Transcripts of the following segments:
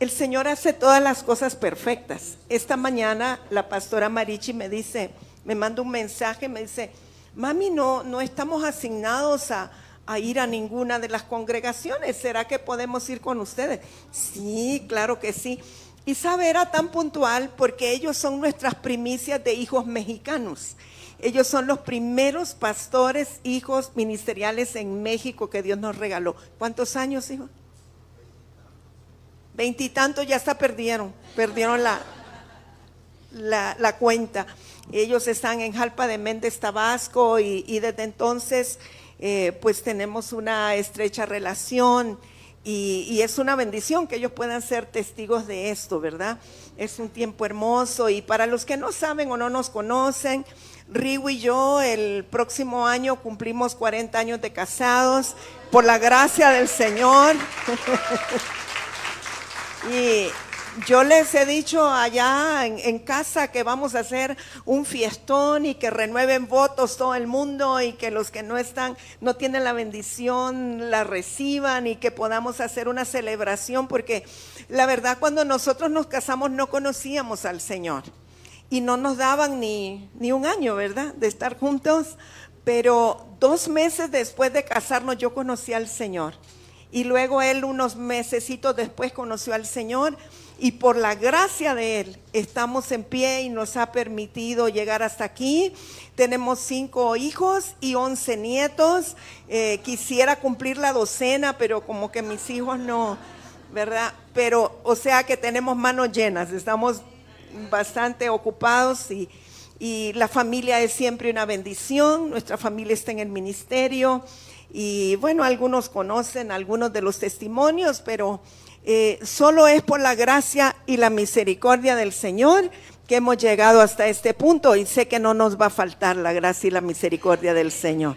El Señor hace todas las cosas perfectas. Esta mañana la pastora Marichi me dice, me manda un mensaje, me dice, mami, no, no estamos asignados a, a ir a ninguna de las congregaciones. ¿Será que podemos ir con ustedes? Sí, claro que sí. Y sabe, era tan puntual porque ellos son nuestras primicias de hijos mexicanos. Ellos son los primeros pastores, hijos ministeriales en México que Dios nos regaló. ¿Cuántos años, hijo? Veintitantos ya hasta perdieron, perdieron la, la, cuenta. Ellos están en Jalpa de Méndez, Tabasco, y, desde entonces eh, pues tenemos una estrecha relación y, y, es una bendición que ellos puedan ser testigos de esto, ¿verdad? Es un tiempo hermoso y para los que no saben o no nos conocen, Rigo y yo el próximo año cumplimos 40 años de casados por la gracia del Señor. Y yo les he dicho allá en, casa que vamos a hacer un fiestón y que renueven votos todo el mundo y que los que no están, no tienen la bendición, la reciban y que podamos hacer una celebración porque la verdad cuando nosotros nos casamos no conocíamos al Señor. Y no nos daban ni, ni un año, ¿verdad? De estar juntos, pero dos meses después de casarnos yo conocí al Señor y luego él unos mesecitos después conoció al Señor y por la gracia de él estamos en pie y nos ha permitido llegar hasta aquí. Tenemos cinco hijos y once nietos. Eh, quisiera cumplir la docena, pero como que mis hijos no, ¿verdad? Pero o sea que tenemos manos llenas, estamos bastante ocupados y, y la familia es siempre una bendición. Nuestra familia está en el ministerio. Y bueno, algunos conocen algunos de los testimonios, pero eh, solo es por la gracia y la misericordia del Señor que hemos llegado hasta este punto y sé que no nos va a faltar la gracia y la misericordia del Señor.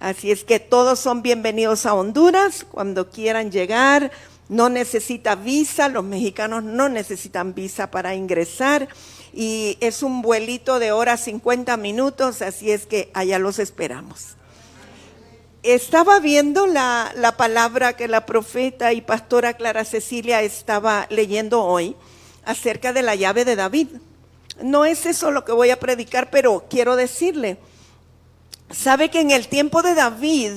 Así es que todos son bienvenidos a Honduras cuando quieran llegar. No necesita visa, los mexicanos no necesitan visa para ingresar y es un vuelito de hora 50 minutos, así es que allá los esperamos estaba viendo la, palabra que la profeta y pastora Clara Cecilia estaba leyendo hoy acerca de la llave de David. No es eso lo que voy a predicar, pero quiero decirle, sabe que en el tiempo de David,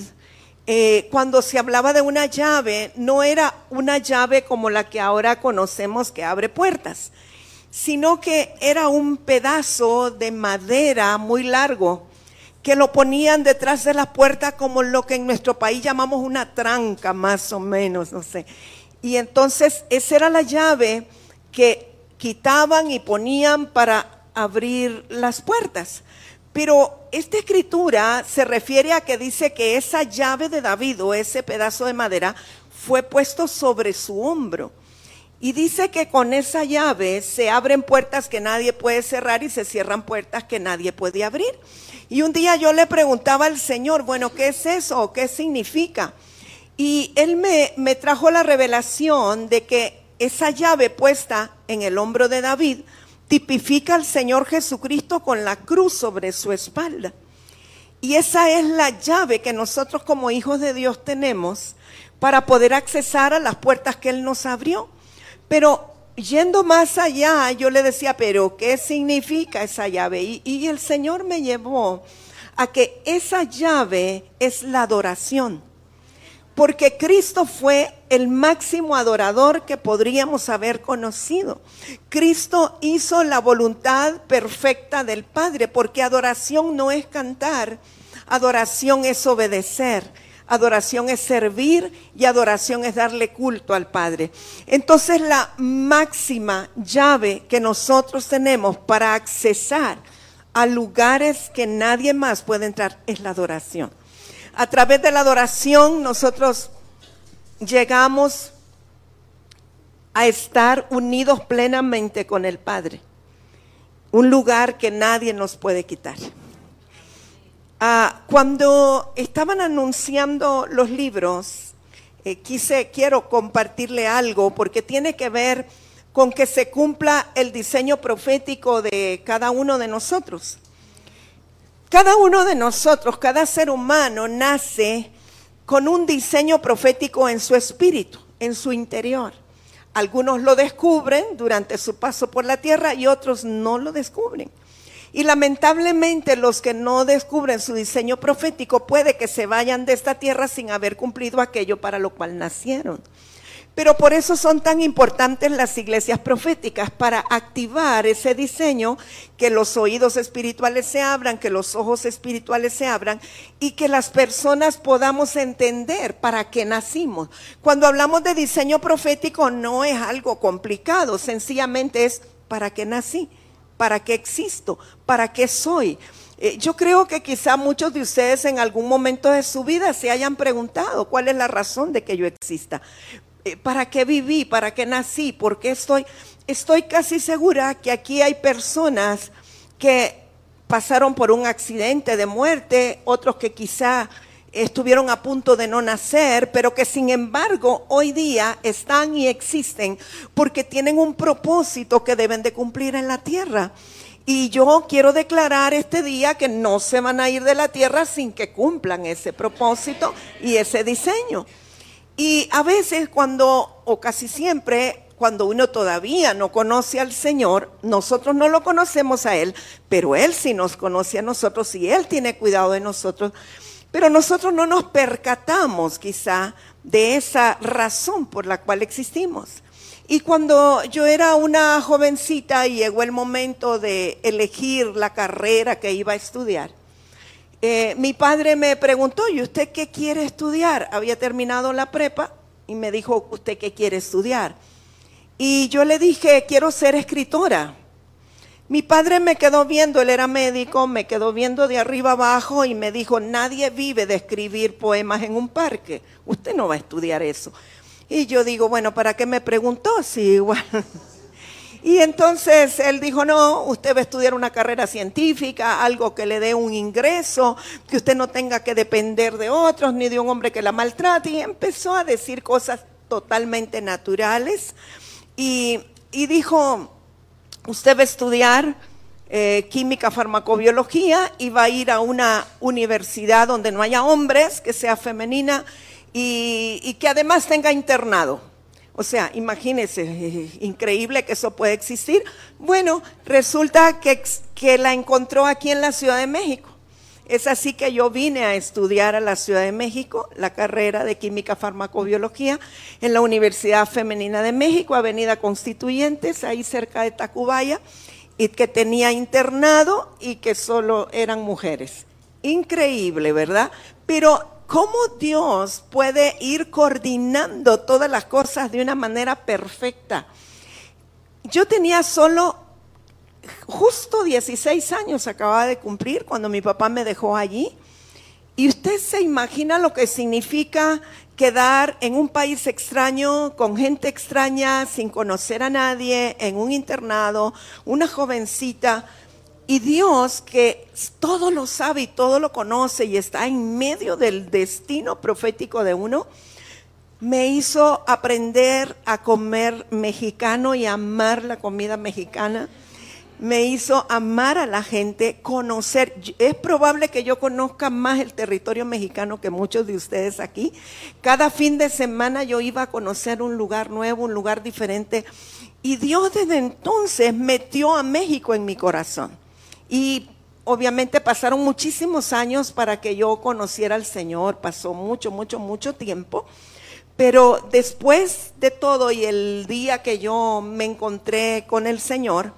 eh, cuando se hablaba de una llave, no era una llave como la que ahora conocemos que abre puertas, sino que era un pedazo de madera muy largo que lo ponían detrás de la puerta como lo que en nuestro país llamamos una tranca, más o menos, no sé. Y entonces esa era la llave que quitaban y ponían para abrir las puertas. Pero esta escritura se refiere a que dice que esa llave de David o ese pedazo de madera fue puesto sobre su hombro. Y dice que con esa llave se abren puertas que nadie puede cerrar y se cierran puertas que nadie puede abrir. Y un día yo le preguntaba al Señor, bueno, ¿qué es eso? ¿Qué significa? Y él me, me trajo la revelación de que esa llave puesta en el hombro de David tipifica al Señor Jesucristo con la cruz sobre su espalda. Y esa es la llave que nosotros como hijos de Dios tenemos para poder accesar a las puertas que Él nos abrió. Pero yendo más allá, yo le decía, pero ¿qué significa esa llave? Y, el Señor me llevó a que esa llave es la adoración. Porque Cristo fue el máximo adorador que podríamos haber conocido. Cristo hizo la voluntad perfecta del Padre, porque adoración no es cantar, adoración es obedecer adoración es servir y adoración es darle culto al Padre. Entonces la máxima llave que nosotros tenemos para accesar a lugares que nadie más puede entrar es la adoración. A través de la adoración nosotros llegamos a estar unidos plenamente con el Padre. Un lugar que nadie nos puede quitar. Ah, cuando estaban anunciando los libros, eh, quise, quiero compartirle algo porque tiene que ver con que se cumpla el diseño profético de cada uno de nosotros. Cada uno de nosotros, cada ser humano nace con un diseño profético en su espíritu, en su interior. Algunos lo descubren durante su paso por la tierra y otros no lo descubren. Y lamentablemente los que no descubren su diseño profético puede que se vayan de esta tierra sin haber cumplido aquello para lo cual nacieron. Pero por eso son tan importantes las iglesias proféticas, para activar ese diseño, que los oídos espirituales se abran, que los ojos espirituales se abran y que las personas podamos entender para qué nacimos. Cuando hablamos de diseño profético no es algo complicado, sencillamente es para qué nací, para qué existo, para qué soy. Eh, yo creo que quizá muchos de ustedes en algún momento de su vida se hayan preguntado cuál es la razón de que yo exista. Eh, ¿Para qué viví? ¿Para qué nací? ¿Por qué estoy? Estoy casi segura que aquí hay personas que pasaron por un accidente de muerte, otros que quizá estuvieron a punto de no nacer, pero que sin embargo hoy día están y existen porque tienen un propósito que deben de cumplir en la tierra. Y yo quiero declarar este día que no se van a ir de la tierra sin que cumplan ese propósito y ese diseño. Y a veces cuando, o casi siempre, cuando uno todavía no conoce al Señor, nosotros no lo conocemos a Él, pero Él sí nos conoce a nosotros y Él tiene cuidado de nosotros. Pero nosotros no nos percatamos quizá de esa razón por la cual existimos. Y cuando yo era una jovencita y llegó el momento de elegir la carrera que iba a estudiar, eh, mi padre me preguntó, ¿y usted qué quiere estudiar? Había terminado la prepa y me dijo, ¿usted qué quiere estudiar? Y yo le dije, quiero ser escritora. Mi padre me quedó viendo, él era médico, me quedó viendo de arriba abajo y me dijo, nadie vive de escribir poemas en un parque, usted no va a estudiar eso. Y yo digo, bueno, ¿para qué me preguntó? Sí, igual. Y entonces él dijo, no, usted va a estudiar una carrera científica, algo que le dé un ingreso, que usted no tenga que depender de otros ni de un hombre que la maltrate. Y empezó a decir cosas totalmente naturales. Y, dijo, usted va a estudiar eh, química, farmacobiología y va a ir a una universidad donde no haya hombres, que sea femenina y, que además tenga internado. O sea, imagínense, increíble que eso puede existir. Bueno, resulta que, que la encontró aquí en la Ciudad de México. Es así que yo vine a estudiar a la Ciudad de México la carrera de Química Farmacobiología en la Universidad Femenina de México, Avenida Constituyentes, ahí cerca de Tacubaya, y que tenía internado y que solo eran mujeres. Increíble, ¿verdad? Pero cómo Dios puede ir coordinando todas las cosas de una manera perfecta. Yo tenía solo justo 16 años, acababa de cumplir cuando mi papá me dejó allí. Y usted se imagina lo que significa quedar en un país extraño, con gente extraña, sin conocer a nadie, en un internado, una jovencita y Dios, que todo lo sabe y todo lo conoce y está en medio del destino profético de uno, me hizo aprender a comer mexicano y amar la comida mexicana. Me hizo amar a la gente, conocer. Es probable que yo conozca más el territorio mexicano que muchos de ustedes aquí. Cada fin de semana yo iba a conocer un lugar nuevo, un lugar diferente. Y Dios desde entonces metió a México en mi corazón. Y obviamente pasaron muchísimos años para que yo conociera al Señor, pasó mucho, mucho, mucho tiempo. Pero después de todo y el día que yo me encontré con el Señor,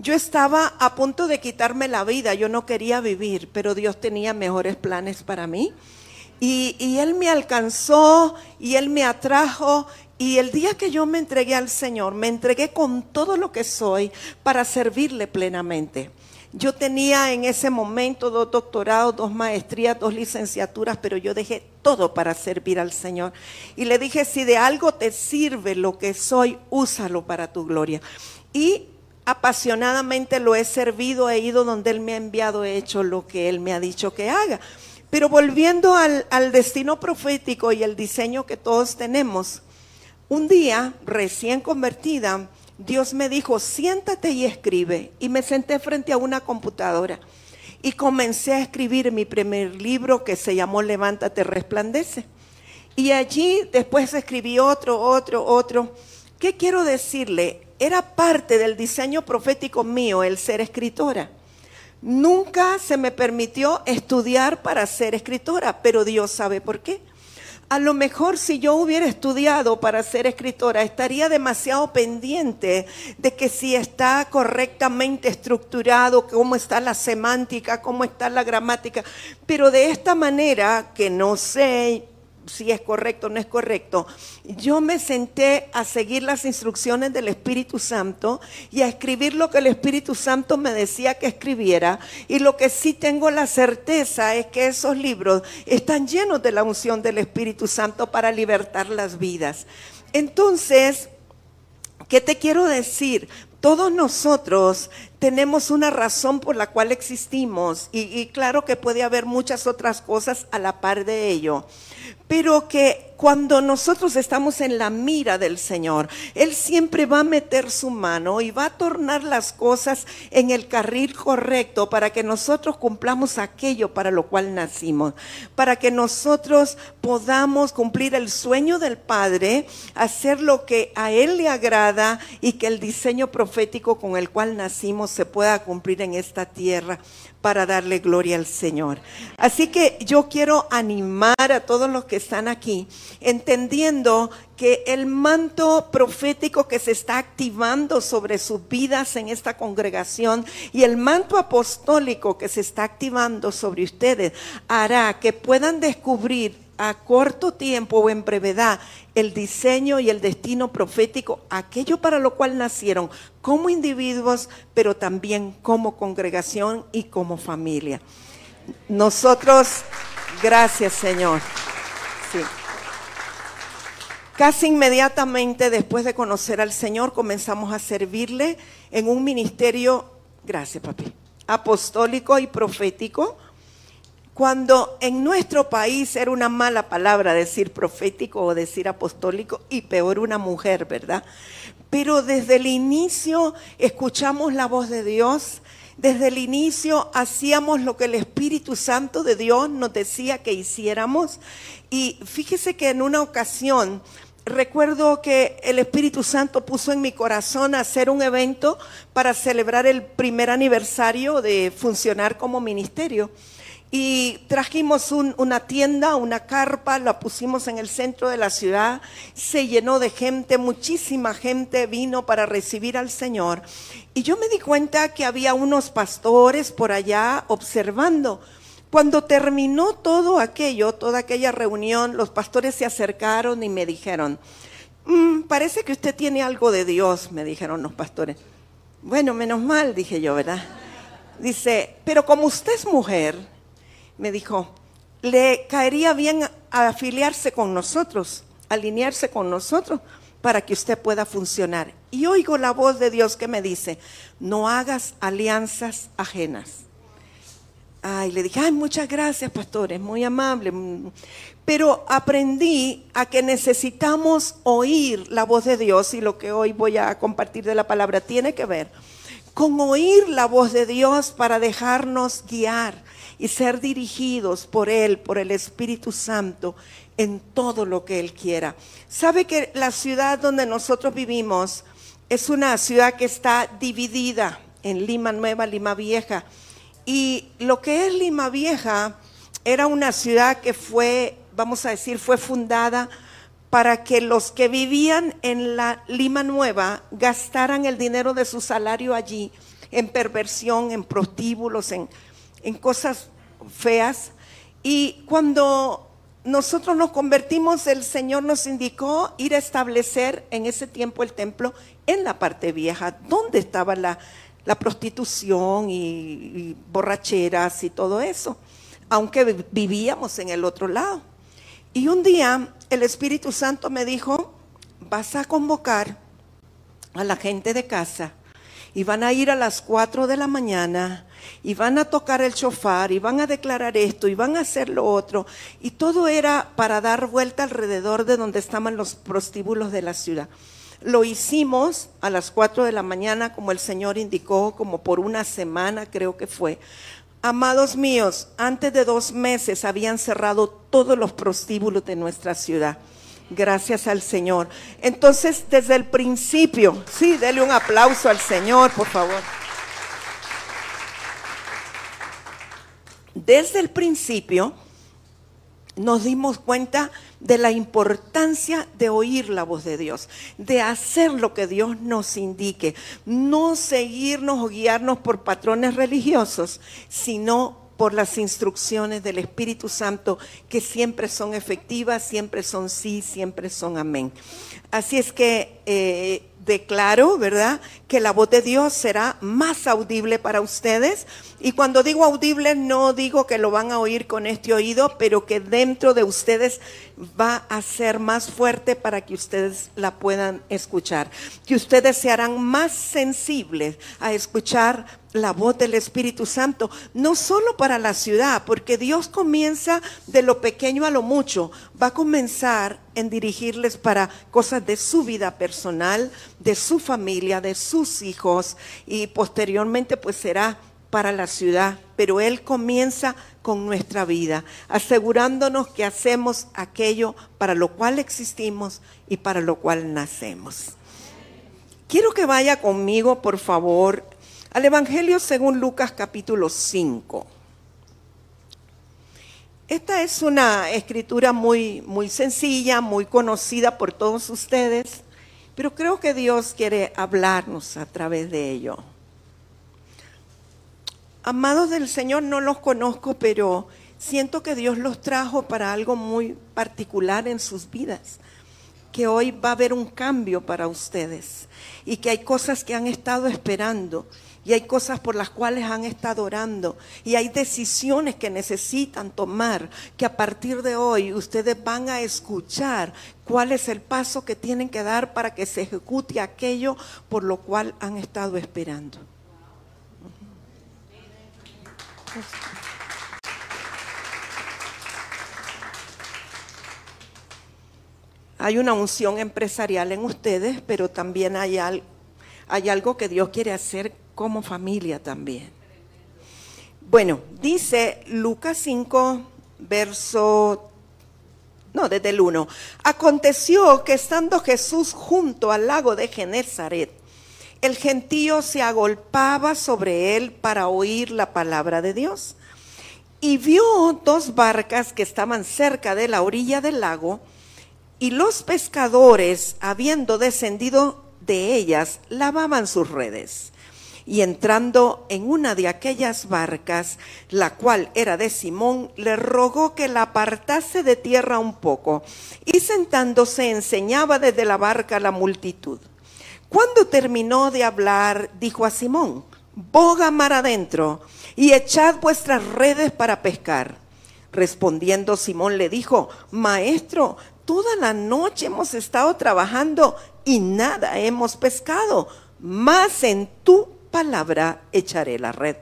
yo estaba a punto de quitarme la vida, yo no quería vivir, pero Dios tenía mejores planes para mí. Y, Él me alcanzó y Él me atrajo. Y el día que yo me entregué al Señor, me entregué con todo lo que soy para servirle plenamente. Yo tenía en ese momento dos doctorados, dos maestrías, dos licenciaturas, pero yo dejé todo para servir al Señor. Y le dije, si de algo te sirve lo que soy, úsalo para tu gloria. Y apasionadamente lo he servido, he ido donde Él me ha enviado, he hecho lo que Él me ha dicho que haga. Pero volviendo al, destino profético y el diseño que todos tenemos, un día, recién convertida, Dios me dijo, siéntate y escribe. Y me senté frente a una computadora y comencé a escribir mi primer libro que se llamó Levántate, resplandece. Y allí después escribí otro, otro, otro. ¿Qué quiero decirle? Era parte del diseño profético mío el ser escritora. Nunca se me permitió estudiar para ser escritora, pero Dios sabe por qué. A lo mejor si yo hubiera estudiado para ser escritora, estaría demasiado pendiente de que si está correctamente estructurado, cómo está la semántica, cómo está la gramática. Pero de esta manera, que no sé, si es correcto o no es correcto. Yo me senté a seguir las instrucciones del Espíritu Santo y a escribir lo que el Espíritu Santo me decía que escribiera. Y lo que sí tengo la certeza es que esos libros están llenos de la unción del Espíritu Santo para libertar las vidas. Entonces, ¿qué te quiero decir? Todos nosotros tenemos una razón por la cual existimos y, y, claro que puede haber muchas otras cosas a la par de ello pero que cuando nosotros estamos en la mira del Señor, Él siempre va a meter su mano y va a tornar las cosas en el carril correcto para que nosotros cumplamos aquello para lo cual nacimos, para que nosotros podamos cumplir el sueño del Padre, hacer lo que a Él le agrada y que el diseño profético con el cual nacimos se pueda cumplir en esta tierra para darle gloria al Señor. Así que yo quiero animar a todos los que están aquí, entendiendo que el manto profético que se está activando sobre sus vidas en esta congregación y el manto apostólico que se está activando sobre ustedes hará que puedan descubrir a corto tiempo o en brevedad el diseño y el destino profético, aquello para lo cual nacieron como individuos, pero también como congregación y como familia. Nosotros, gracias Señor. Casi inmediatamente después de conocer al Señor comenzamos a servirle en un ministerio, gracias papi, apostólico y profético cuando en nuestro país era una mala palabra decir profético o decir apostólico y peor una mujer, ¿verdad? Pero desde el inicio escuchamos la voz de Dios, desde el inicio hacíamos lo que el Espíritu Santo de Dios nos decía que hiciéramos y fíjese que en una ocasión recuerdo que el Espíritu Santo puso en mi corazón hacer un evento para celebrar el primer aniversario de funcionar como ministerio. Y trajimos una tienda, una carpa, la pusimos en el centro de la ciudad, se llenó de gente, muchísima gente vino para recibir al Señor. Y yo me di cuenta que había unos pastores por allá observando. Cuando terminó todo aquello, toda aquella reunión, los pastores se acercaron y me dijeron, mm, parece que usted tiene algo de Dios, me dijeron los pastores. Bueno, menos mal, dije yo, ¿verdad? Dice, pero como usted es mujer, me dijo, le caería bien afiliarse con nosotros, alinearse con nosotros para que usted pueda funcionar. Y oigo la voz de Dios que me dice, no hagas alianzas ajenas. Ay, le dije, ay, muchas gracias, pastor, es muy amable. Pero aprendí a que necesitamos oír la voz de Dios y lo que hoy voy a compartir de la palabra tiene que ver con oír la voz de Dios para dejarnos guiar y ser dirigidos por Él, por el Espíritu Santo, en todo lo que Él quiera. Sabe que la ciudad donde nosotros vivimos es una ciudad que está dividida en Lima Nueva, Lima Vieja. Y lo que es Lima Vieja era una ciudad que fue, vamos a decir, fue fundada para que los que vivían en la Lima Nueva gastaran el dinero de su salario allí en perversión, en prostíbulos, en en cosas feas. Y cuando nosotros nos convertimos, el Señor nos indicó ir a establecer en ese tiempo el templo en la parte vieja, donde estaba la, prostitución y, borracheras y todo eso, aunque vivíamos en el otro lado. Y un día el Espíritu Santo me dijo, vas a convocar a la gente de casa y van a ir a las 4 de la mañana y van a tocar el chofar y van a declarar esto y van a hacer lo otro. Y todo era para dar vuelta alrededor de donde estaban los prostíbulos de la ciudad. Lo hicimos a las 4 de la mañana como el Señor indicó, como por una semana creo que fue. Amados míos, antes de dos meses habían cerrado todos los prostíbulos de nuestra ciudad. Gracias al Señor. Entonces, desde el principio, sí, dele un aplauso al Señor, por favor. Desde el principio nos dimos cuenta de la importancia de oír la voz de Dios, de hacer lo que Dios nos indique, no seguirnos o guiarnos por patrones religiosos, sino por las instrucciones del Espíritu Santo que siempre son efectivas, siempre son sí, siempre son amén. Así es que eh, declaro, ¿verdad?, que la voz de Dios será más audible para ustedes. Y cuando digo audible, no digo que lo van a oír con este oído, pero que dentro de ustedes va a ser más fuerte para que ustedes la puedan escuchar. Que ustedes se harán más sensibles a escuchar la voz del Espíritu Santo, no solo para la ciudad, porque Dios comienza de lo pequeño a lo mucho, va a comenzar en dirigirles para cosas de su vida personal, de su familia, de sus hijos y posteriormente pues será para la ciudad, pero Él comienza con nuestra vida, asegurándonos que hacemos aquello para lo cual existimos y para lo cual nacemos. Quiero que vaya conmigo, por favor, al Evangelio según Lucas capítulo 5. Esta es una escritura muy, muy sencilla, muy conocida por todos ustedes, pero creo que Dios quiere hablarnos a través de ello. Amados del Señor, no los conozco, pero siento que Dios los trajo para algo muy particular en sus vidas, que hoy va a haber un cambio para ustedes y que hay cosas que han estado esperando y hay cosas por las cuales han estado orando y hay decisiones que necesitan tomar que a partir de hoy ustedes van a escuchar cuál es el paso que tienen que dar para que se ejecute aquello por lo cual han estado esperando. Hay una unción empresarial en ustedes, pero también hay, algo que Dios quiere hacer como familia también. Bueno, dice Lucas 5, verso, no, desde el 1. Aconteció que estando Jesús junto al lago de Genezaret, el gentío se agolpaba sobre él para oír la palabra de Dios. Y vio dos barcas que estaban cerca de la orilla del lago, y los pescadores, habiendo descendido de ellas, lavaban sus redes y entrando en una de aquellas barcas, la cual era de Simón, le rogó que la apartase de tierra un poco, y sentándose enseñaba desde la barca a la multitud. Cuando terminó de hablar, dijo a Simón, boga mar adentro y echad vuestras redes para pescar. Respondiendo Simón le dijo, Maestro, toda la noche hemos estado trabajando y nada hemos pescado, más en tu palabra echaré la red.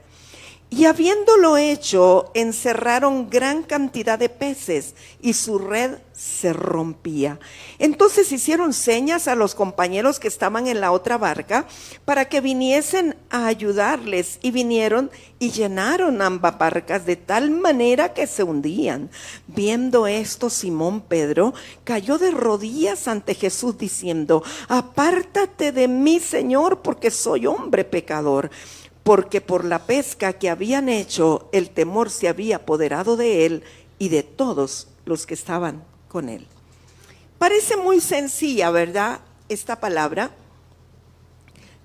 Y habiéndolo hecho, encerraron gran cantidad de peces y su red se rompía. Entonces hicieron señas a los compañeros que estaban en la otra barca para que viniesen a ayudarles y vinieron y llenaron ambas barcas de tal manera que se hundían. Viendo esto, Simón Pedro cayó de rodillas ante Jesús diciendo, apártate de mí, Señor, porque soy hombre pecador porque por la pesca que habían hecho el temor se había apoderado de él y de todos los que estaban con él. Parece muy sencilla, ¿verdad? Esta palabra.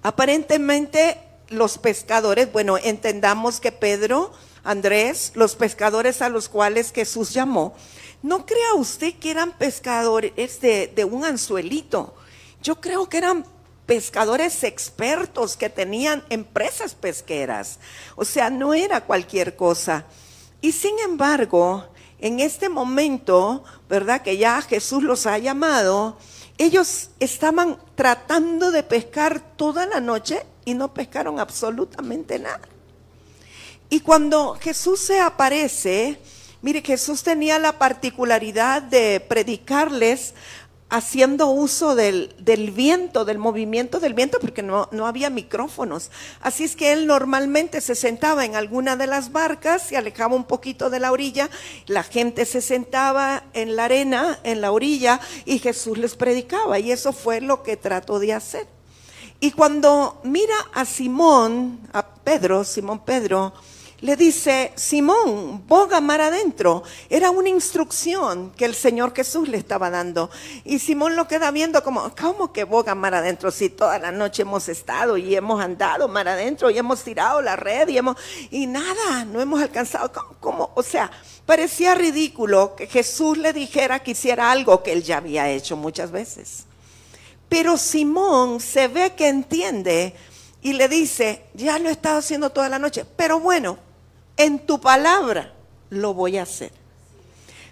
Aparentemente los pescadores, bueno, entendamos que Pedro, Andrés, los pescadores a los cuales Jesús llamó, no crea usted que eran pescadores de, un anzuelito. Yo creo que eran pescadores expertos que tenían empresas pesqueras. O sea, no era cualquier cosa. Y sin embargo, en este momento, ¿verdad? Que ya Jesús los ha llamado, ellos estaban tratando de pescar toda la noche y no pescaron absolutamente nada. Y cuando Jesús se aparece, mire, Jesús tenía la particularidad de predicarles haciendo uso del, del, viento, del movimiento del viento, porque no, no, había micrófonos. Así es que él normalmente se sentaba en alguna de las barcas, se alejaba un poquito de la orilla, la gente se sentaba en la arena, en la orilla, y Jesús les predicaba. Y eso fue lo que trató de hacer. Y cuando mira a Simón, a Pedro, Simón Pedro, le dice, Simón, boga mar adentro. Era una instrucción que el Señor Jesús le estaba dando. Y Simón lo queda viendo como, ¿cómo que boga mar adentro? Si toda la noche hemos estado y hemos andado mar adentro y hemos tirado la red y hemos, y nada, no hemos alcanzado. ¿Cómo? O sea, parecía ridículo que Jesús le dijera que hiciera algo que él ya había hecho muchas veces. Pero Simón se ve que entiende y le dice, ya lo he estado haciendo toda la noche, pero bueno, en tu palabra lo voy a hacer.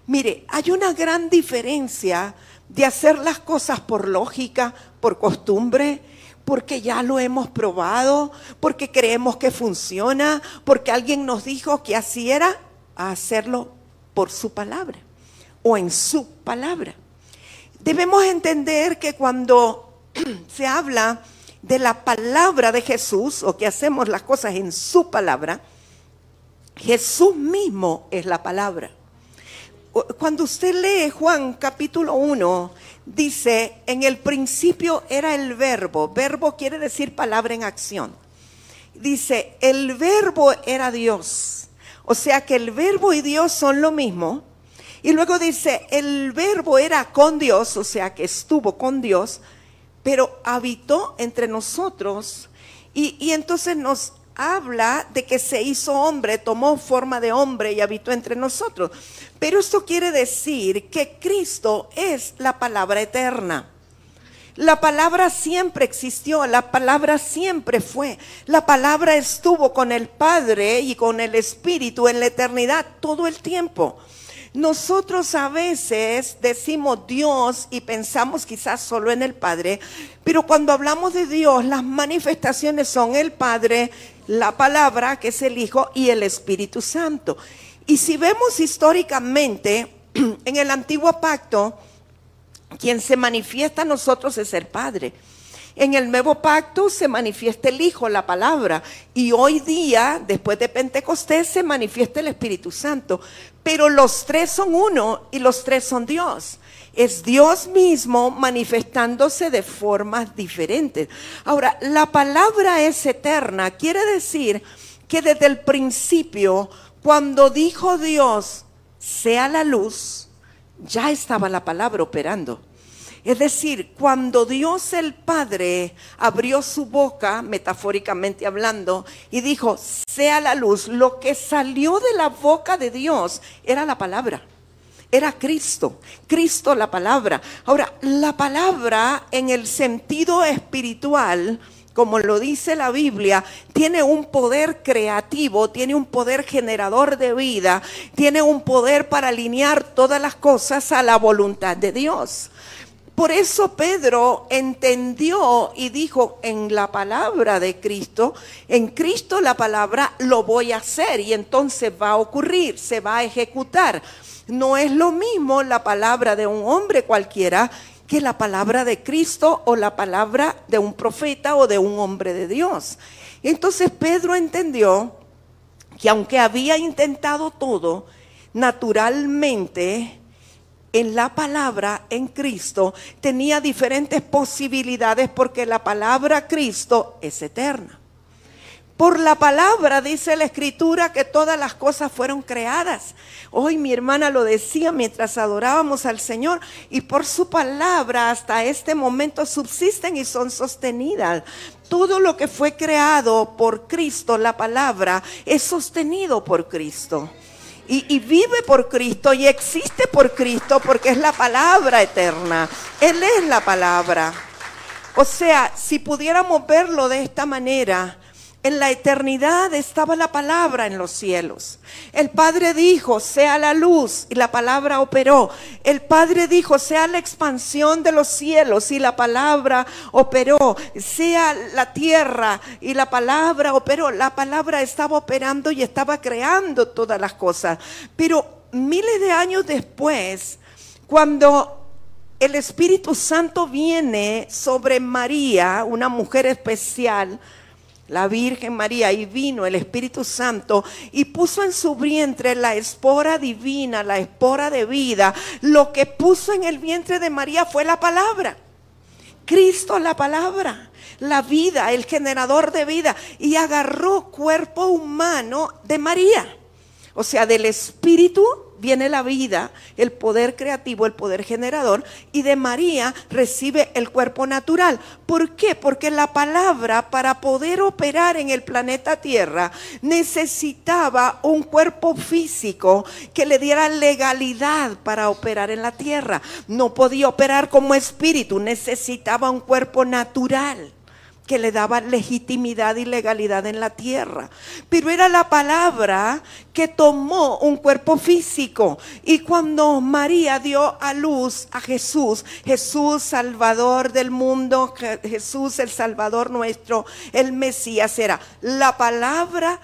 Mire, hay una gran diferencia de hacer las cosas por lógica, por costumbre, porque ya lo hemos probado, porque creemos que funciona, porque alguien nos dijo que así era, hacerlo por su palabra o en su palabra. Debemos entender que cuando se habla de la palabra de Jesús o que hacemos las cosas en su palabra, Jesús mismo es la palabra. Cuando usted lee Juan capítulo 1, dice, en el principio era el verbo. Verbo quiere decir palabra en acción. Dice, el verbo era Dios. O sea que el verbo y Dios son lo mismo. Y luego dice, el verbo era con Dios, o sea que estuvo con Dios, pero habitó entre nosotros. Y, y entonces nos habla de que se hizo hombre, tomó forma de hombre y habitó entre nosotros. Pero esto quiere decir que Cristo es la palabra eterna. La palabra siempre existió, la palabra siempre fue. La palabra estuvo con el Padre y con el Espíritu en la eternidad todo el tiempo. Nosotros a veces decimos Dios y pensamos quizás solo en el Padre, pero cuando hablamos de Dios, las manifestaciones son el Padre, la palabra, que es el Hijo, y el Espíritu Santo. Y si vemos históricamente, en el antiguo pacto, quien se manifiesta a nosotros es el Padre. En el nuevo pacto se manifiesta el Hijo, la palabra. Y hoy día, después de Pentecostés, se manifiesta el Espíritu Santo. Pero los tres son uno y los tres son Dios. Es Dios mismo manifestándose de formas diferentes. Ahora, la palabra es eterna. Quiere decir que desde el principio, cuando dijo Dios, sea la luz, ya estaba la palabra operando. Es decir, cuando Dios el Padre abrió su boca, metafóricamente hablando, y dijo, sea la luz, lo que salió de la boca de Dios era la palabra. Era Cristo, Cristo la palabra. Ahora, la palabra en el sentido espiritual, como lo dice la Biblia, tiene un poder creativo, tiene un poder generador de vida, tiene un poder para alinear todas las cosas a la voluntad de Dios. Por eso Pedro entendió y dijo en la palabra de Cristo, en Cristo la palabra lo voy a hacer y entonces va a ocurrir, se va a ejecutar. No es lo mismo la palabra de un hombre cualquiera que la palabra de Cristo o la palabra de un profeta o de un hombre de Dios. Entonces Pedro entendió que aunque había intentado todo, naturalmente en la palabra, en Cristo, tenía diferentes posibilidades porque la palabra Cristo es eterna. Por la palabra dice la escritura que todas las cosas fueron creadas. Hoy mi hermana lo decía mientras adorábamos al Señor y por su palabra hasta este momento subsisten y son sostenidas. Todo lo que fue creado por Cristo, la palabra, es sostenido por Cristo y, vive por Cristo y existe por Cristo porque es la palabra eterna. Él es la palabra. O sea, si pudiéramos verlo de esta manera, en la eternidad estaba la palabra en los cielos. El Padre dijo, sea la luz, y la palabra operó. El Padre dijo, sea la expansión de los cielos, y la palabra operó. Sea la tierra, y la palabra operó. La palabra estaba operando y estaba creando todas las cosas. Pero miles de años después, cuando el Espíritu Santo viene sobre María, una mujer especial, la Virgen María, y vino el Espíritu Santo y puso en su vientre la espora divina, la espora de vida. Lo que puso en el vientre de María fue la palabra. Cristo la palabra, la vida, el generador de vida, y agarró cuerpo humano de María. O sea, del Espíritu viene la vida, el poder creativo, el poder generador, y de María recibe el cuerpo natural. ¿Por qué? Porque la palabra para poder operar en el planeta Tierra necesitaba un cuerpo físico que le diera legalidad para operar en la Tierra. No podía operar como espíritu, necesitaba un cuerpo natural que le daba legitimidad y legalidad en la tierra. Pero era la palabra que tomó un cuerpo físico. Y cuando María dio a luz a Jesús, Jesús Salvador del mundo, Jesús el Salvador nuestro, el Mesías era la palabra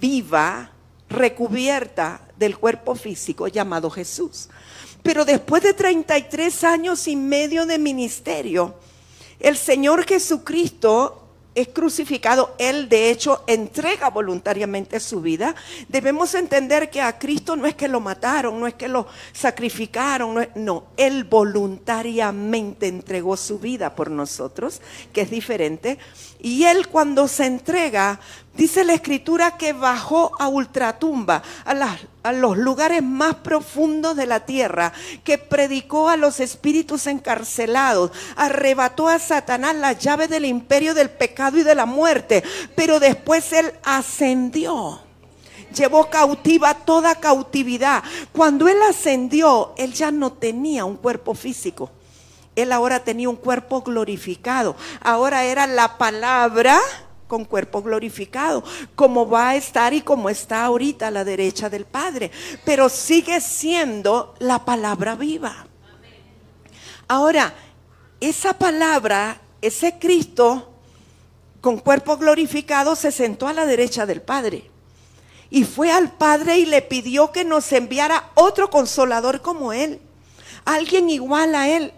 viva, recubierta del cuerpo físico llamado Jesús. Pero después de 33 años y medio de ministerio, el Señor Jesucristo es crucificado, Él de hecho entrega voluntariamente su vida. Debemos entender que a Cristo no es que lo mataron, no es que lo sacrificaron, no, no, Él voluntariamente entregó su vida por nosotros, que es diferente. Y Él cuando se entrega, dice la escritura que bajó a ultratumba, a, los lugares más profundos de la tierra, que predicó a los espíritus encarcelados, arrebató a Satanás la llave del imperio del pecado y de la muerte, pero después Él ascendió llevó cautiva toda cautividad. Cuando Él ascendió, Él ya no tenía un cuerpo físico. Él ahora tenía un cuerpo glorificado. Ahora era la palabra con cuerpo glorificado, como va a estar y como está ahorita a la derecha del Padre. Pero sigue siendo la palabra viva. Ahora, esa palabra, ese Cristo con cuerpo glorificado se sentó a la derecha del Padre. Y fue al Padre y le pidió que nos enviara otro consolador como Él. Alguien igual a Él.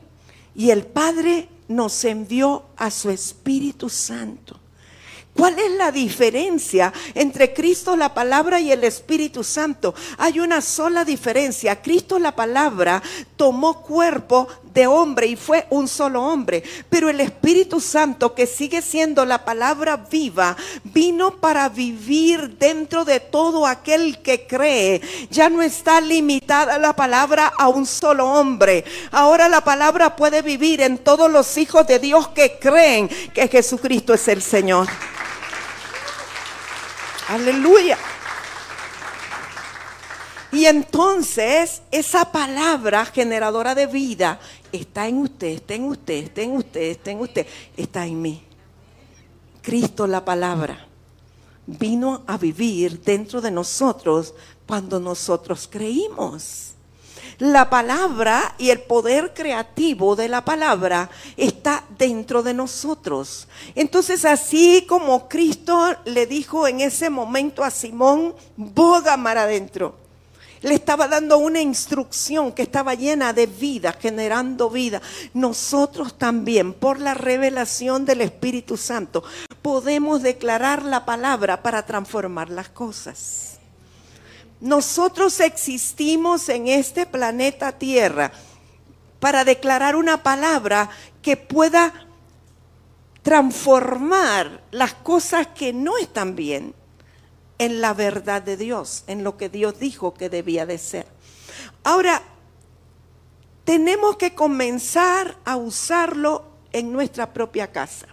Y el Padre nos envió a su Espíritu Santo. ¿Cuál es la diferencia entre Cristo la palabra y el Espíritu Santo? Hay una sola diferencia. Cristo la palabra tomó cuerpo de hombre y fue un solo hombre. Pero el Espíritu Santo, que sigue siendo la palabra viva, vino para vivir dentro de todo aquel que cree. Ya no está limitada la palabra a un solo hombre. Ahora la palabra puede vivir en todos los hijos de Dios que creen que Jesucristo es el Señor. Aleluya. Y entonces esa palabra generadora de vida está en usted, está en usted, está en usted, está en usted, está en mí. Cristo la palabra vino a vivir dentro de nosotros cuando nosotros creímos. La palabra y el poder creativo de la palabra está dentro de nosotros. Entonces, así como Cristo le dijo en ese momento a Simón, boga mar adentro. Le estaba dando una instrucción que estaba llena de vida, generando vida. Nosotros también, por la revelación del Espíritu Santo, podemos declarar la palabra para transformar las cosas. Nosotros existimos en este planeta Tierra para declarar una palabra que pueda transformar las cosas que no están bien en la verdad de Dios, en lo que Dios dijo que debía de ser. Ahora, tenemos que comenzar a usarlo en nuestra propia casa.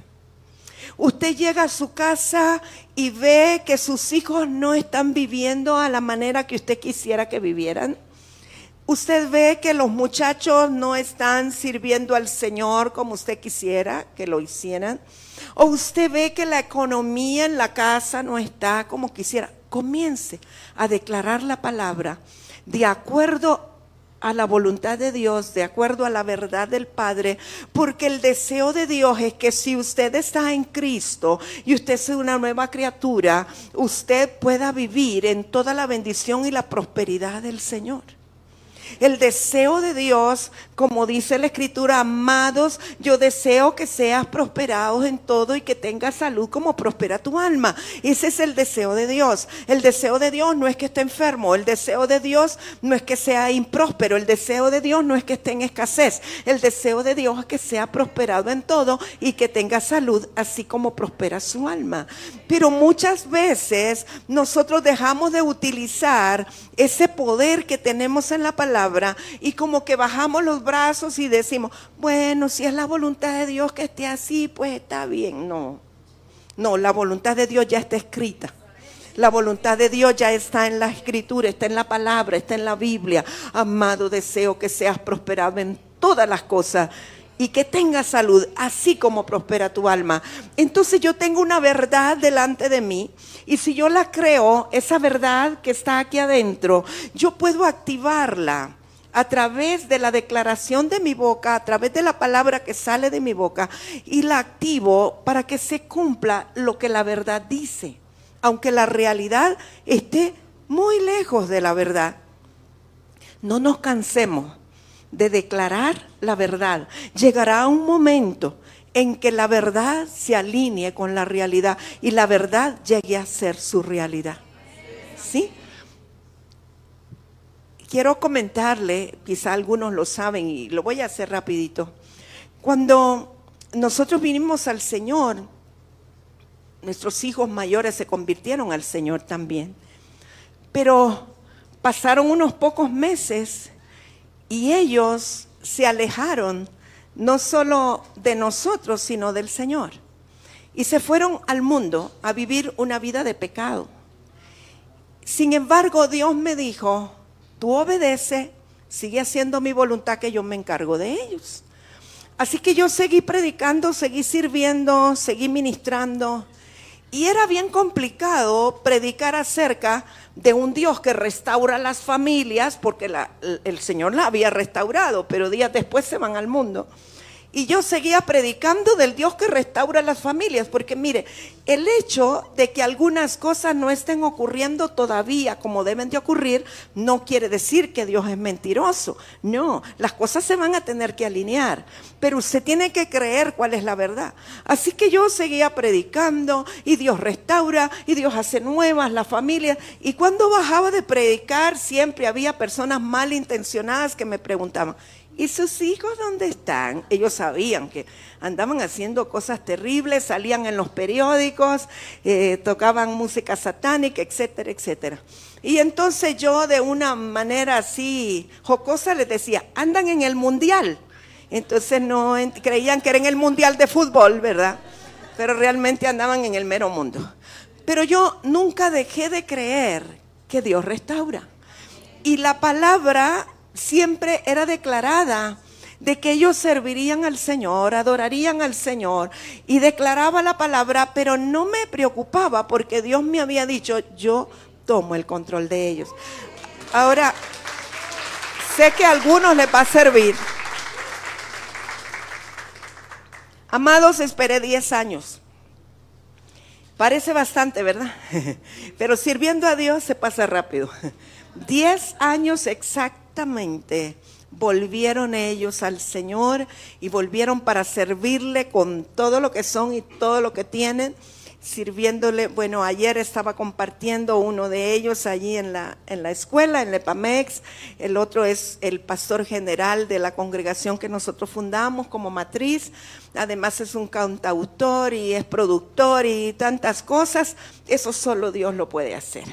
Usted llega a su casa y ve que sus hijos no están viviendo a la manera que usted quisiera que vivieran. Usted ve que los muchachos no están sirviendo al Señor como usted quisiera que lo hicieran. O usted ve que la economía en la casa no está como quisiera. Comience a declarar la palabra de acuerdo a la voluntad de Dios, de acuerdo a la verdad del Padre, porque el deseo de Dios es que si usted está en Cristo y usted es una nueva criatura, usted pueda vivir en toda la bendición y la prosperidad del Señor. El deseo de Dios, como dice la escritura, amados, yo deseo que seas prosperados en todo y que tengas salud como prospera tu alma. Ese es el deseo de Dios. El deseo de Dios no es que esté enfermo, el deseo de Dios no es que sea impróspero, el deseo de Dios no es que esté en escasez. El deseo de Dios es que sea prosperado en todo y que tenga salud así como prospera su alma. Pero muchas veces nosotros dejamos de utilizar ese poder que tenemos en la palabra y como que bajamos los brazos y decimos, bueno, si es la voluntad de Dios que esté así, pues está bien. No, no, la voluntad de Dios ya está escrita. La voluntad de Dios ya está en la escritura, está en la palabra, está en la Biblia. Amado, deseo que seas prosperado en todas las cosas y que tengas salud, así como prospera tu alma. Entonces yo tengo una verdad delante de mí y si yo la creo, esa verdad que está aquí adentro, yo puedo activarla a través de la declaración de mi boca, a través de la palabra que sale de mi boca, y la activo para que se cumpla lo que la verdad dice, aunque la realidad esté muy lejos de la verdad. No nos cansemos de declarar la verdad. Llegará un momento en que la verdad se alinee con la realidad y la verdad llegue a ser su realidad. ¿Sí? Quiero comentarle, quizá algunos lo saben y lo voy a hacer rapidito. Cuando nosotros vinimos al Señor, nuestros hijos mayores se convirtieron al Señor también. Pero pasaron unos pocos meses y ellos se alejaron no solo de nosotros, sino del Señor. Y se fueron al mundo a vivir una vida de pecado. Sin embargo, Dios me dijo, tú obedece, sigue haciendo mi voluntad que yo me encargo de ellos. Así que yo seguí predicando, seguí sirviendo, seguí ministrando. Y era bien complicado predicar acerca de un Dios que restaura las familias, porque el Señor la había restaurado, pero días después se van al mundo. Y yo seguía predicando del Dios que restaura las familias, porque mire, el hecho de que algunas cosas no estén ocurriendo todavía como deben de ocurrir, no quiere decir que Dios es mentiroso. No, las cosas se van a tener que alinear, pero usted tiene que creer cuál es la verdad. Así que yo seguía predicando y Dios restaura y Dios hace nuevas las familias. Y cuando bajaba de predicar, siempre había personas malintencionadas que me preguntaban, ¿Y sus hijos dónde están? Ellos sabían que andaban haciendo cosas terribles, salían en los periódicos, eh, tocaban música satánica, etcétera, etcétera. Y entonces yo de una manera así jocosa les decía, andan en el mundial. Entonces no creían que era en el mundial de fútbol, ¿verdad? Pero realmente andaban en el mero mundo. Pero yo nunca dejé de creer que Dios restaura. Y la palabra siempre era declarada de que ellos servirían al Señor, adorarían al Señor y declaraba la palabra, pero no me preocupaba porque Dios me había dicho, yo tomo el control de ellos. Ahora, sé que a algunos les va a servir. Amados, esperé 10 años. Parece bastante, ¿verdad? Pero sirviendo a Dios se pasa rápido. 10 años exactos volvieron ellos al Señor y volvieron para servirle con todo lo que son y todo lo que tienen, sirviéndole. Bueno, ayer estaba compartiendo uno de ellos allí en la, en la escuela, en Lepamex, el otro es el pastor general de la congregación que nosotros fundamos como matriz, además es un cantautor y es productor y tantas cosas, eso solo Dios lo puede hacer.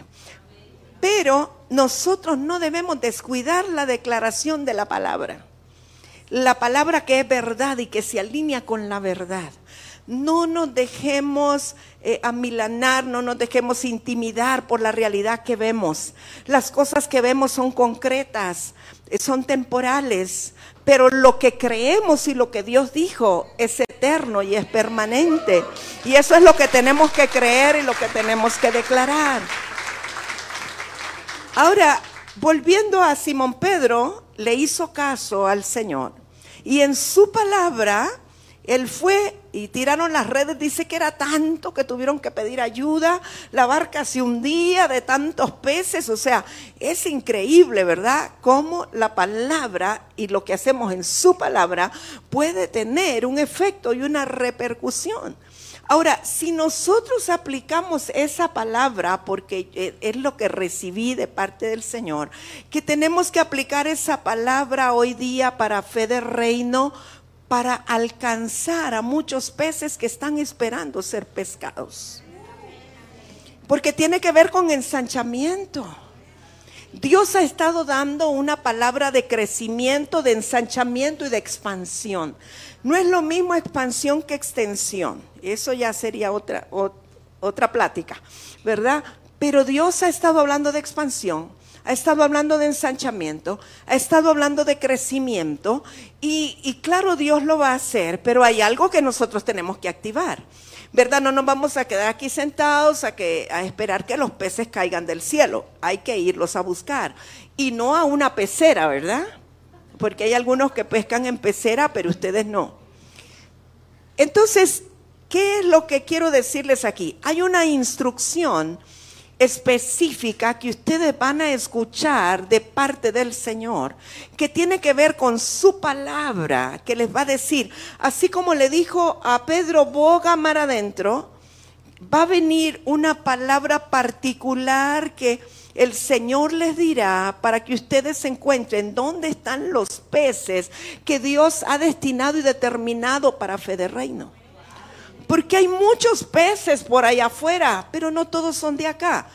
Pero nosotros no debemos descuidar la declaración de la palabra. La palabra que es verdad y que se alinea con la verdad. No nos dejemos eh, amilanar, no nos dejemos intimidar por la realidad que vemos. Las cosas que vemos son concretas, eh, son temporales, pero lo que creemos y lo que Dios dijo es eterno y es permanente. Y eso es lo que tenemos que creer y lo que tenemos que declarar. Ahora, volviendo a Simón Pedro, le hizo caso al Señor y en su palabra Él fue y tiraron las redes, dice que era tanto que tuvieron que pedir ayuda, la barca se hundía de tantos peces, o sea, es increíble, ¿verdad? Cómo la palabra y lo que hacemos en su palabra puede tener un efecto y una repercusión. Ahora, si nosotros aplicamos esa palabra, porque e, es lo que recibí de parte del Señor, que tenemos que aplicar esa palabra hoy día para fe de reino, para alcanzar a muchos peces que están esperando ser pescados. Porque tiene que ver con ensanchamiento. Dios ha estado dando una palabra de crecimiento, de ensanchamiento y de expansión. No es lo mismo expansión que extensión. Eso ya sería otra, otra plática, ¿verdad? Pero Dios ha estado hablando de expansión ha estado hablando de ensanchamiento, ha estado hablando de crecimiento y, claro, Dios lo va a hacer, pero hay algo que nosotros tenemos que activar. ¿Verdad? No nos vamos a quedar aquí sentados a, que, a esperar que los peces caigan del cielo. Hay que irlos a buscar. Y no a una pecera, ¿verdad? Porque hay algunos que pescan en pecera, pero ustedes no. Entonces, ¿qué es lo que quiero decirles aquí? Hay una instrucción específica que ustedes van a escuchar de parte del Señor, que tiene que ver con su palabra, que les va a decir, así como le dijo a Pedro, boga mar adentro, va a venir una palabra particular que el Señor les dirá para que ustedes encuentren dónde están los peces que Dios ha destinado y determinado para fe de reino. Porque hay muchos peces por allá afuera, pero no todos son de acá,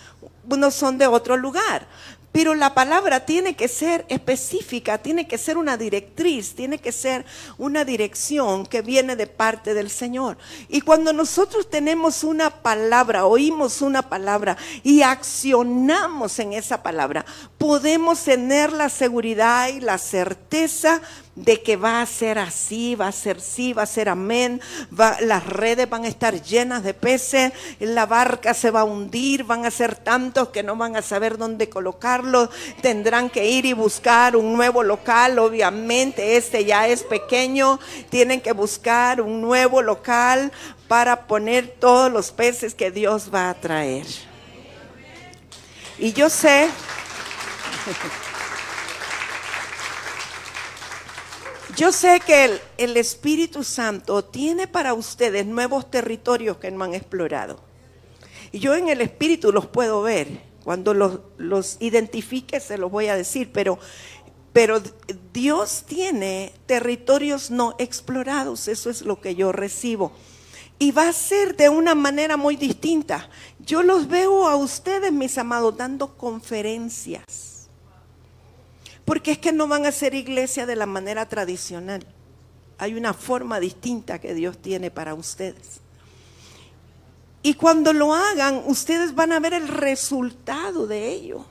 unos son de otro lugar. Pero la palabra tiene que ser específica, tiene que ser una directriz, tiene que ser una dirección que viene de parte del Señor. Y cuando nosotros tenemos una palabra, oímos una palabra y accionamos en esa palabra, podemos tener la seguridad y la certeza que va a ser así, va a ser sí, va a ser amén, las redes van a estar llenas de peces, la barca se va a hundir, van a ser tantos que no van a saber dónde colocarlos, tendrán que ir y buscar un nuevo local, obviamente este ya es pequeño, tienen que buscar un nuevo local para poner todos los peces que Dios va a traer. Y yo sé... Yo sé que el, Espíritu Santo tiene para ustedes nuevos territorios que no han explorado. Y yo en el Espíritu los puedo ver. Cuando los, identifique se los voy a decir, pero Dios tiene territorios no explorados. Eso es lo que yo recibo. Y va a ser de una manera muy distinta. Yo los veo a ustedes, mis amados, dando conferencias porque es que no van a ser iglesia de la manera tradicional. Hay una forma distinta que Dios tiene para ustedes. Y cuando lo hagan, ustedes van a ver el resultado de ello.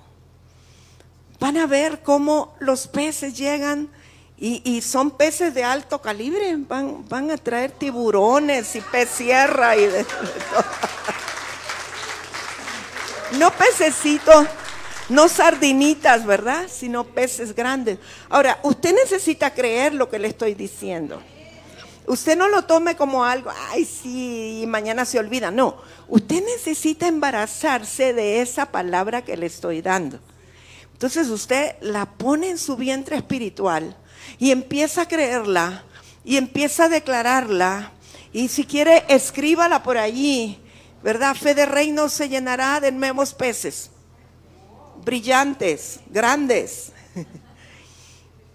Van a ver cómo los peces llegan y, son peces de alto calibre. Van, van a traer tiburones y pez sierra y de, No pececitos no sardinitas, ¿verdad? Sino peces grandes. Ahora, usted necesita creer lo que le estoy diciendo. Usted no lo tome como algo, ay, sí, mañana se olvida. No, usted necesita embarazarse de esa palabra que le estoy dando. Entonces usted la pone en su vientre espiritual y empieza a creerla y empieza a declararla. Y si quiere, escríbala por allí, ¿verdad? Fe de reino se llenará de nuevos peces brillantes, grandes.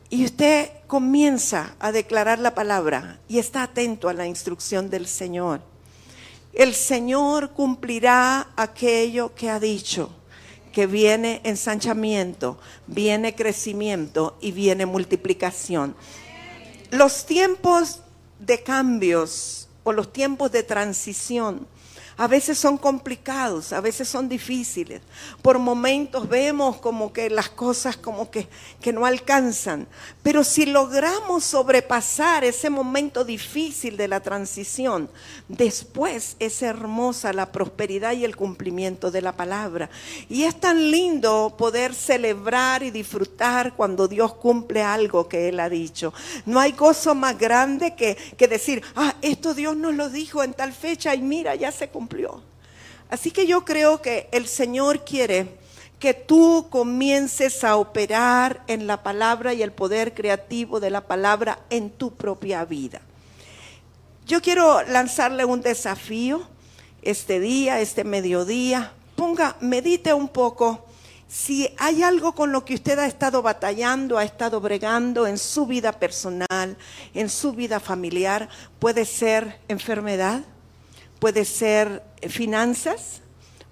Y usted comienza a declarar la palabra y está atento a la instrucción del Señor. El Señor cumplirá aquello que ha dicho, que viene ensanchamiento, viene crecimiento y viene multiplicación. Los tiempos de cambios o los tiempos de transición A veces son complicados, a veces son difíciles. Por momentos vemos como que las cosas como que, que no alcanzan. Pero si logramos sobrepasar ese momento difícil de la transición, después es hermosa la prosperidad y el cumplimiento de la palabra. Y es tan lindo poder celebrar y disfrutar cuando Dios cumple algo que Él ha dicho. No hay gozo más grande que, que decir, ah, esto Dios nos lo dijo en tal fecha y mira, ya se cumplió Así que yo creo que el Señor quiere que tú comiences a operar en la palabra y el poder creativo de la palabra en tu propia vida. Yo quiero lanzarle un desafío este día, este mediodía. Ponga, medite un poco si hay algo con lo que usted ha estado batallando, ha estado bregando en su vida personal, en su vida familiar, puede ser enfermedad, puede ser finanzas,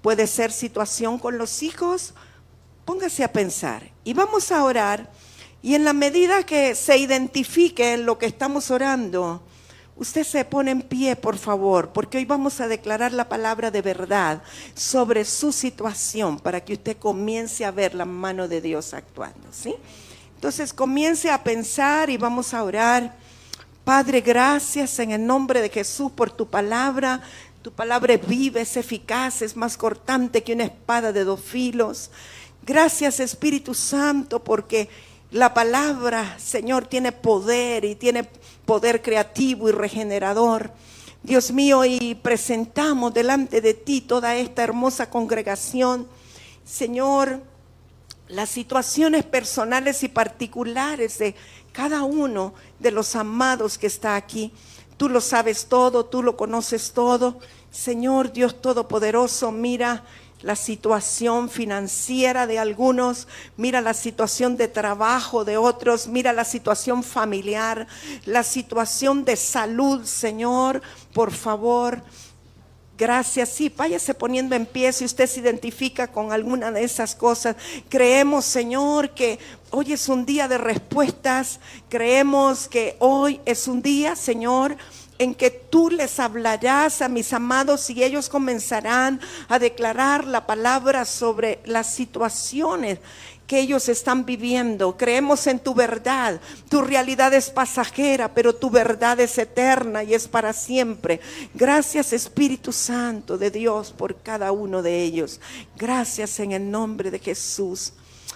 puede ser situación con los hijos. Póngase a pensar y vamos a orar y en la medida que se identifique en lo que estamos orando, usted se pone en pie, por favor, porque hoy vamos a declarar la palabra de verdad sobre su situación para que usted comience a ver la mano de Dios actuando, ¿sí? Entonces comience a pensar y vamos a orar. Padre, gracias en el nombre de Jesús por tu palabra. Tu palabra es viva, es eficaz, es más cortante que una espada de dos filos. Gracias Espíritu Santo porque la palabra, Señor, tiene poder y tiene poder creativo y regenerador. Dios mío, y presentamos delante de ti toda esta hermosa congregación. Señor, las situaciones personales y particulares de cada uno de los amados que está aquí. Tú lo sabes todo, tú lo conoces todo. Señor Dios Todopoderoso, mira la situación financiera de algunos, mira la situación de trabajo de otros, mira la situación familiar, la situación de salud, Señor, por favor. Gracias, sí, váyase poniendo en pie si usted se identifica con alguna de esas cosas. Creemos, Señor, que hoy es un día de respuestas. Creemos que hoy es un día, Señor, en que tú les hablarás a mis amados y ellos comenzarán a declarar la palabra sobre las situaciones que ellos están viviendo. Creemos en tu verdad. Tu realidad es pasajera, pero tu verdad es eterna y es para siempre. Gracias Espíritu Santo de Dios por cada uno de ellos. Gracias en el nombre de Jesús.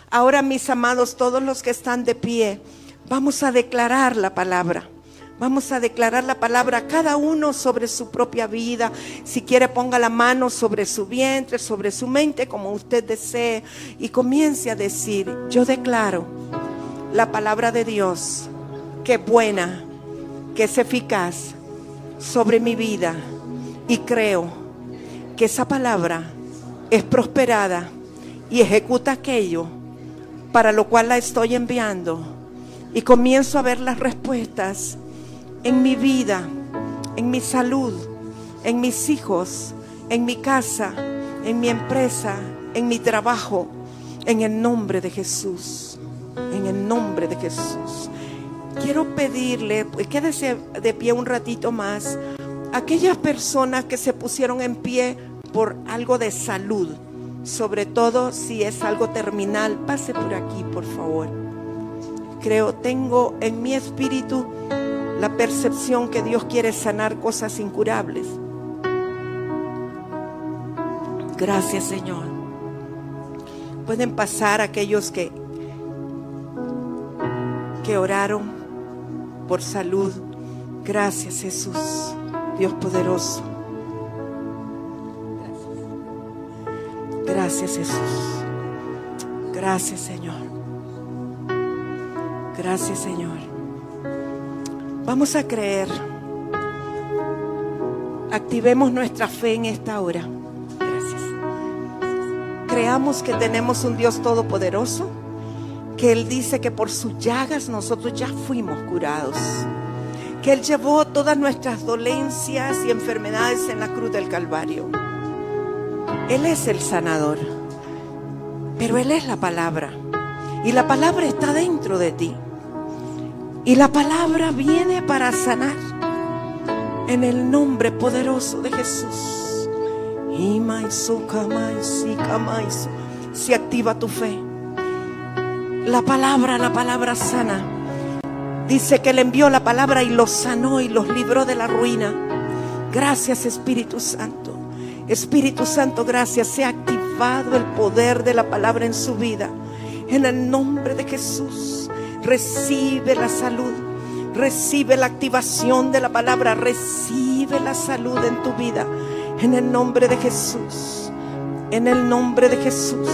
Ahora mis amados, todos los que están de pie, vamos a declarar la palabra. Vamos a declarar la palabra cada uno sobre su propia vida. Si quiere ponga la mano sobre su vientre, sobre su mente, como usted desee. Y comience a decir, yo declaro la palabra de Dios, que es buena, que es eficaz sobre mi vida. Y creo que esa palabra es prosperada y ejecuta aquello para lo cual la estoy enviando. Y comienzo a ver las respuestas en mi vida, en mi salud, en mis hijos, en mi casa, en mi empresa, en mi trabajo, en el nombre de Jesús. En el nombre de Jesús. Quiero pedirle, pues quédese de pie un ratito más, aquellas personas que se pusieron en pie por algo de salud, sobre todo si es algo terminal, pase por aquí, por favor. Creo, tengo en mi espíritu la percepción que Dios quiere sanar cosas incurables. Gracias Señor. Pueden pasar aquellos que, que oraron por salud. Gracias Jesús, Dios poderoso. Gracias Jesús. Gracias Señor. Gracias Señor. Vamos a creer. Activemos nuestra fe en esta hora. Gracias. Creamos que tenemos un Dios todopoderoso, que Él dice que por sus llagas nosotros ya fuimos curados, que Él llevó todas nuestras dolencias y enfermedades en la cruz del Calvario. Él es el sanador, pero Él es la palabra, y la palabra está dentro de ti. Y la palabra viene para sanar en el nombre poderoso de Jesús. Se activa tu fe. La palabra, la palabra sana. Dice que le envió la palabra y los sanó y los libró de la ruina. Gracias Espíritu Santo. Espíritu Santo, gracias. Se ha activado el poder de la palabra en su vida. En el nombre de Jesús, recibe la salud. Recibe la activación de la palabra. Recibe la salud en tu vida. En el nombre de Jesús. En el nombre de Jesús.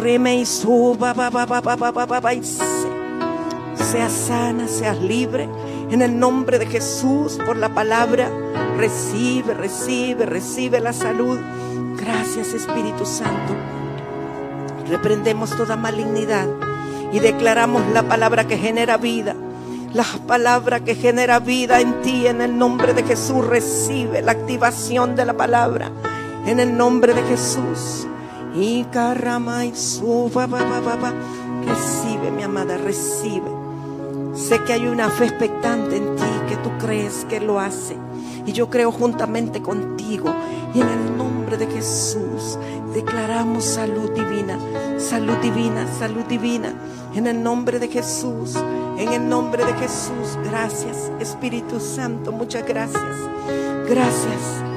Reme y suba, Seas sana, seas libre. En el nombre de Jesús, por la palabra, recibe, recibe, recibe la salud. Gracias Espíritu Santo. Reprendemos toda malignidad y declaramos la palabra que genera vida. La palabra que genera vida en ti, en el nombre de Jesús, recibe la activación de la palabra. En el nombre de Jesús. Y carrama y suba, recibe, mi amada, recibe. Sé que hay una fe expectante en ti, que tú crees que lo hace. Y yo creo juntamente contigo. Y en el nombre de Jesús declaramos salud divina, salud divina, salud divina. En el nombre de Jesús, en el nombre de Jesús. Gracias, Espíritu Santo. Muchas gracias. Gracias.